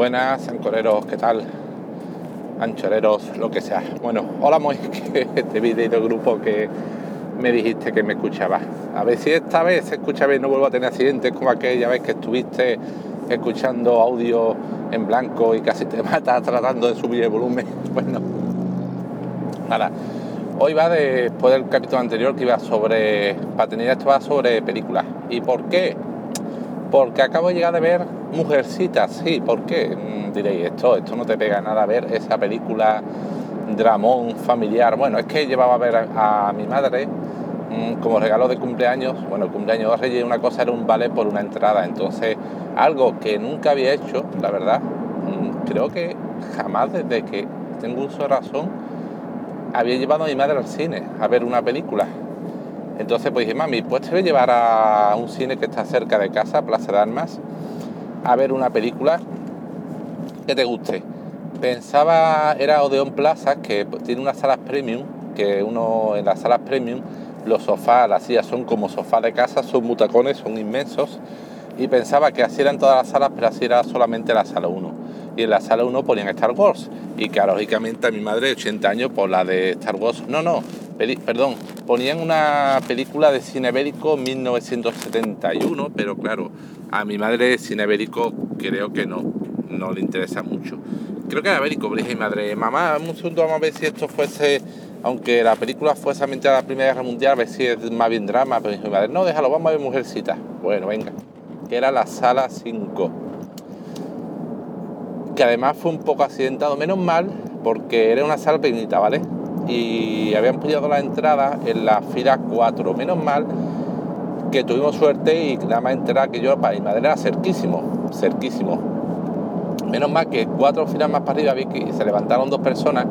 Buenas, ancoreros, ¿qué tal? Anchoreros, lo que sea. Bueno, hola Moy, que este vídeo del grupo que me dijiste que me escuchaba. A ver si esta vez se escucha bien, no vuelvo a tener accidentes como aquella vez que estuviste escuchando audio en blanco y casi te matas tratando de subir el volumen. Bueno, nada. Hoy va después del capítulo anterior que iba sobre paternidad, esto va sobre películas. ¿Y por qué? Porque acabo de llegar de ver Mujercitas, sí, ¿por qué? Mm, diréis, esto, esto no te pega nada ver esa película dramón familiar. Bueno, es que llevaba a ver a, mi madre mm, como regalo de cumpleaños, bueno, el cumpleaños de Reyes, una cosa era un vale por una entrada, entonces algo que nunca había hecho, la verdad, mm, creo que jamás desde que tengo uso de razón había llevado a mi madre al cine a ver una película. Entonces pues dije, mami, pues te voy a llevar a un cine que está cerca de casa, Plaza de Armas, a ver una película que te guste. Pensaba, era Odeon Plaza, que tiene unas salas premium, que uno en las salas premium, los sofás, las sillas son como sofás de casa, son mutacones, son inmensos, y pensaba que así eran todas las salas, pero así era solamente la sala 1. Y en la sala 1 ponían Star Wars, y que lógicamente a mi madre de 80 años, por la de Star Wars, no, no, perdón, ponían una película de cine bélico 1971, pero claro, a mi madre cine bélico creo que no, no le interesa mucho. Creo que era bélico, le dije madre, mamá, un segundo vamos a ver si esto fuese, aunque la película fuese a la Primera Guerra Mundial, a ver si es más bien drama, pero mi madre, no, déjalo, vamos a ver Mujercita. Bueno, venga, era la sala 5. Que además fue un poco accidentado, menos mal, porque era una sala pequeñita, ¿vale? y habían pillado la entrada en la fila 4. Menos mal que tuvimos suerte y nada más entrar que yo para mi madre era cerquísimo, cerquísimo. Menos mal que cuatro filas más para arriba vi que se levantaron dos personas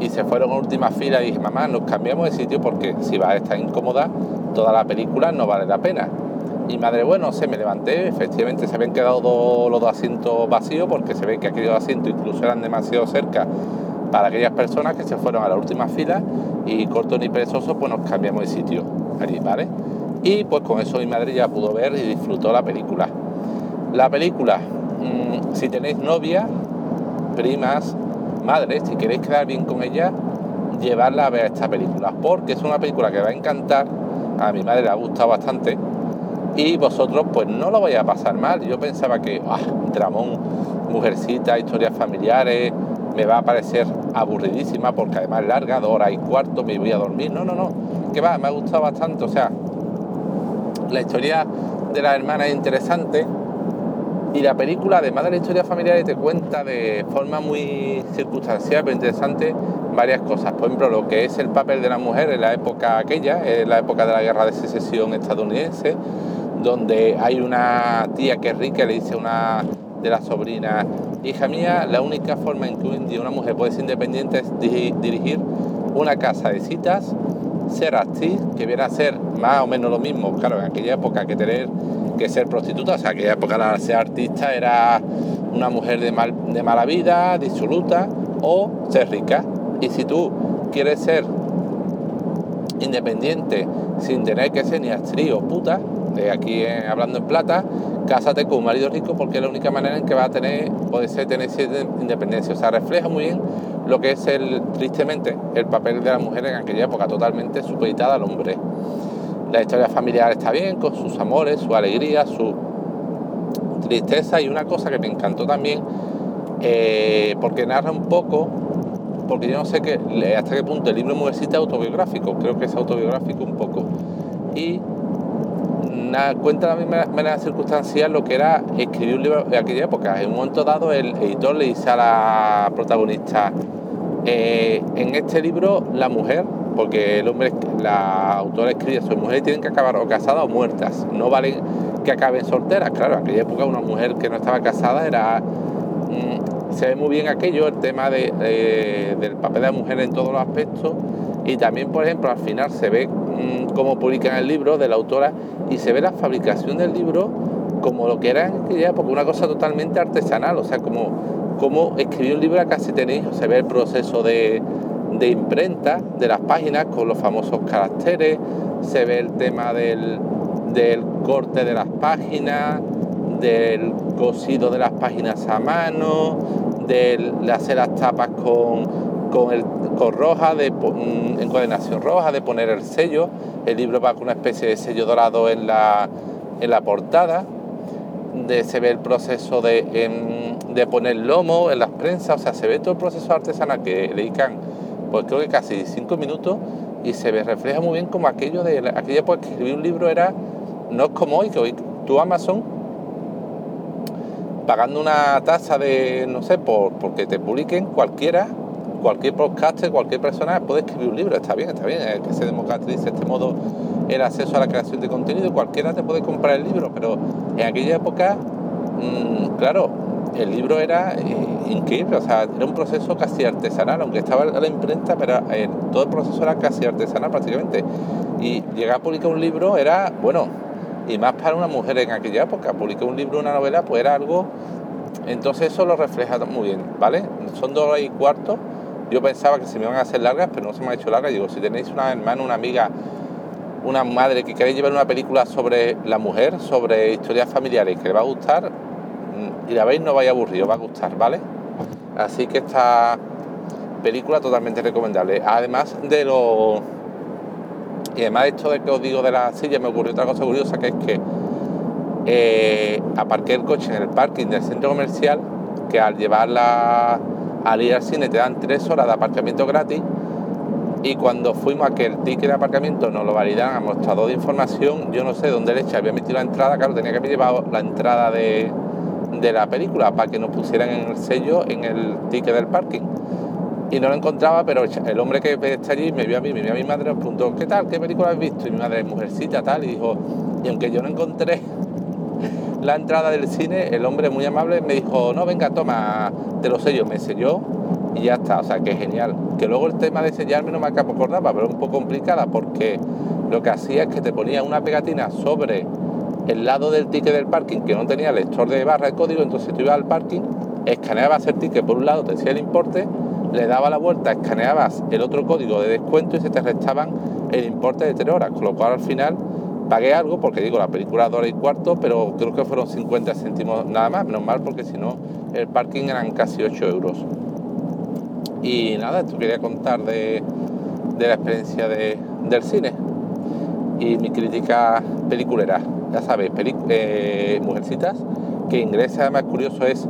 y se fueron a última fila y dije, mamá, nos cambiamos de sitio porque si va a estar incómoda, toda la película no vale la pena. Y madre, bueno, se me levanté, efectivamente se habían quedado los dos asientos vacíos porque se ve que aquellos asientos incluso eran demasiado cerca para aquellas personas que se fueron a la última fila y corto ni perezoso pues nos cambiamos de sitio allí, ¿vale? Y pues con eso mi madre ya pudo ver y disfrutó la película. La película, mm, si tenéis novia, primas, madres, si queréis quedar bien con ella, llevarla a ver esta película, porque es una película que va a encantar, a mi madre le ha gustado bastante, y vosotros pues no lo vais a pasar mal. Yo pensaba que, ah, dramón, mujercita, historias familiares, me va a parecer aburridísima porque además larga, dos horas y cuarto, me voy a dormir. No, no, no, que va, me ha gustado bastante. O sea, la historia de la hermana es interesante y la película, además de la historia familiar, te cuenta de forma muy circunstancial pero interesante varias cosas. Por ejemplo, lo que es el papel de la mujer en la época aquella, en la época de la guerra de secesión estadounidense, donde hay una tía que es rica, le dice a una de las sobrinas hija mía, la única forma en que en día una mujer puede ser independiente es dirigir una casa de citas, ser actriz, que viene a ser más o menos lo mismo, claro, en aquella época que tener que ser prostituta, o sea, en aquella época ser artista era una mujer de, mal, de mala vida, disoluta, o ser rica. Y si tú quieres ser independiente sin tener que ser ni actriz o puta, de aquí hablando en plata, cásate con un marido rico porque es la única manera en que va a tener, puede ser tener independencia. O sea, refleja muy bien lo que es el, tristemente, el papel de la mujer en aquella época, totalmente supeditada al hombre. La historia familiar está bien, con sus amores, su alegría, su tristeza y una cosa que me encantó también, eh, porque narra un poco, porque yo no sé qué, hasta qué punto el libro Mujercita es autobiográfico, creo que es autobiográfico un poco. Y cuenta de la misma circunstancial lo que era escribir un libro de aquella época. En un momento dado el editor le dice a la protagonista, eh, en este libro la mujer, porque el hombre, la autora escribe, sus mujeres tienen que acabar o casadas o muertas, no valen que acaben solteras. Claro, en aquella época una mujer que no estaba casada era... Mm, se ve muy bien aquello, el tema del papel de la mujer en todos los aspectos y también, por ejemplo, al final se ve mm, cómo publican el libro de la autora y se ve la fabricación del libro como lo que era en aquella época, una cosa totalmente artesanal, o sea, como, como escribir un libro casi tenéis, se ve el proceso de, imprenta de las páginas con los famosos caracteres, se ve el tema del, del corte de las páginas, del cosido de las páginas a mano, de hacer las tapas con, el, roja, de mm, encuadernación roja, de poner el sello. El libro va con una especie de sello dorado en la portada. De, se ve el proceso de, de poner lomo en las prensas, o sea, se ve todo el proceso artesanal que le dedican, pues creo que casi cinco minutos y se ve, refleja muy bien como aquello de aquella época que escribir un libro era, no es como hoy, que hoy tú Amazon pagando una tasa de, no sé, por porque te publiquen cualquiera, cualquier podcaster, cualquier persona puede escribir un libro, está bien, está bien, es que se democratice de este modo el acceso a la creación de contenido, cualquiera te puede comprar el libro, pero en aquella época, mm, claro, el libro era eh, increíble, o sea, era un proceso casi artesanal, aunque estaba la imprenta, pero todo el proceso era casi artesanal prácticamente. Y llegar a publicar un libro era, bueno, y más para una mujer en aquella época, publicar un libro, una novela, pues era algo, entonces eso lo refleja muy bien, ¿vale? Son dos y cuarto, yo pensaba que se me iban a hacer largas, pero no se me ha hecho largas, digo, si tenéis una hermana, una amiga, una madre que queréis llevar una película sobre la mujer, sobre historias familiares, que le va a gustar, y la veis no vaya a aburrir, os va a gustar, ¿vale? Así que esta película totalmente recomendable. Además de lo... Y además de esto de que os digo de la silla, me ocurrió otra cosa curiosa, que es que eh, aparqué el coche en el parking del centro comercial, que al llevarla al ir al cine te dan tres horas de aparcamiento gratis y cuando fuimos a que el ticket de aparcamiento nos lo validaran a mostrador de información, yo no sé dónde le había metido la entrada, claro, tenía que haber llevado la entrada de, de la película para que nos pusieran en el sello en el ticket del parking. Y no lo encontraba, pero el hombre que está allí me vio a mí, me vio a mi madre, me preguntó, ¿qué tal? ¿Qué película has visto? Y mi madre, mujercita, tal, y dijo, y aunque yo no encontré la entrada del cine, el hombre muy amable me dijo, no, venga, toma, te lo sello, me selló y ya está, o sea, que genial. Que luego el tema de sellarme no me acordaba, pero es un poco complicada porque lo que hacía es que te ponía una pegatina sobre el lado del ticket del parking que no tenía lector de barra de código, entonces tú ibas al parking, escaneabas el ticket por un lado, te decía el importe, le daba la vuelta, escaneabas el otro código de descuento y se te restaban el importe de 3 horas, con lo cual al final pagué algo, porque digo, la película de hora y cuarto, pero creo que fueron 50 céntimos nada más, menos mal, porque si no, el parking eran casi 8 euros. Y nada, esto quería contar de, la experiencia del cine y mi crítica peliculera ya sabéis, eh, Mujercitas, que ingresa además curioso es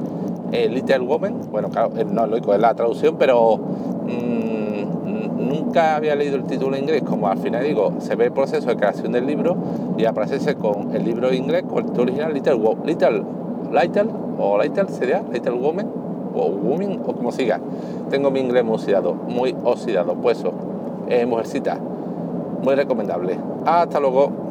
eh, Little Woman, bueno, claro, eh, no es lógico, es la traducción, pero mm, nunca había leído el título en inglés, como al final digo, se ve el proceso de creación del libro y aparece con el libro en inglés, con el título original, Little, Little, Little, o Little sería, Little Woman, o Woman, o como siga. Tengo mi inglés muy oxidado, muy oxidado, pues eso, Mujercita, muy recomendable. Hasta luego.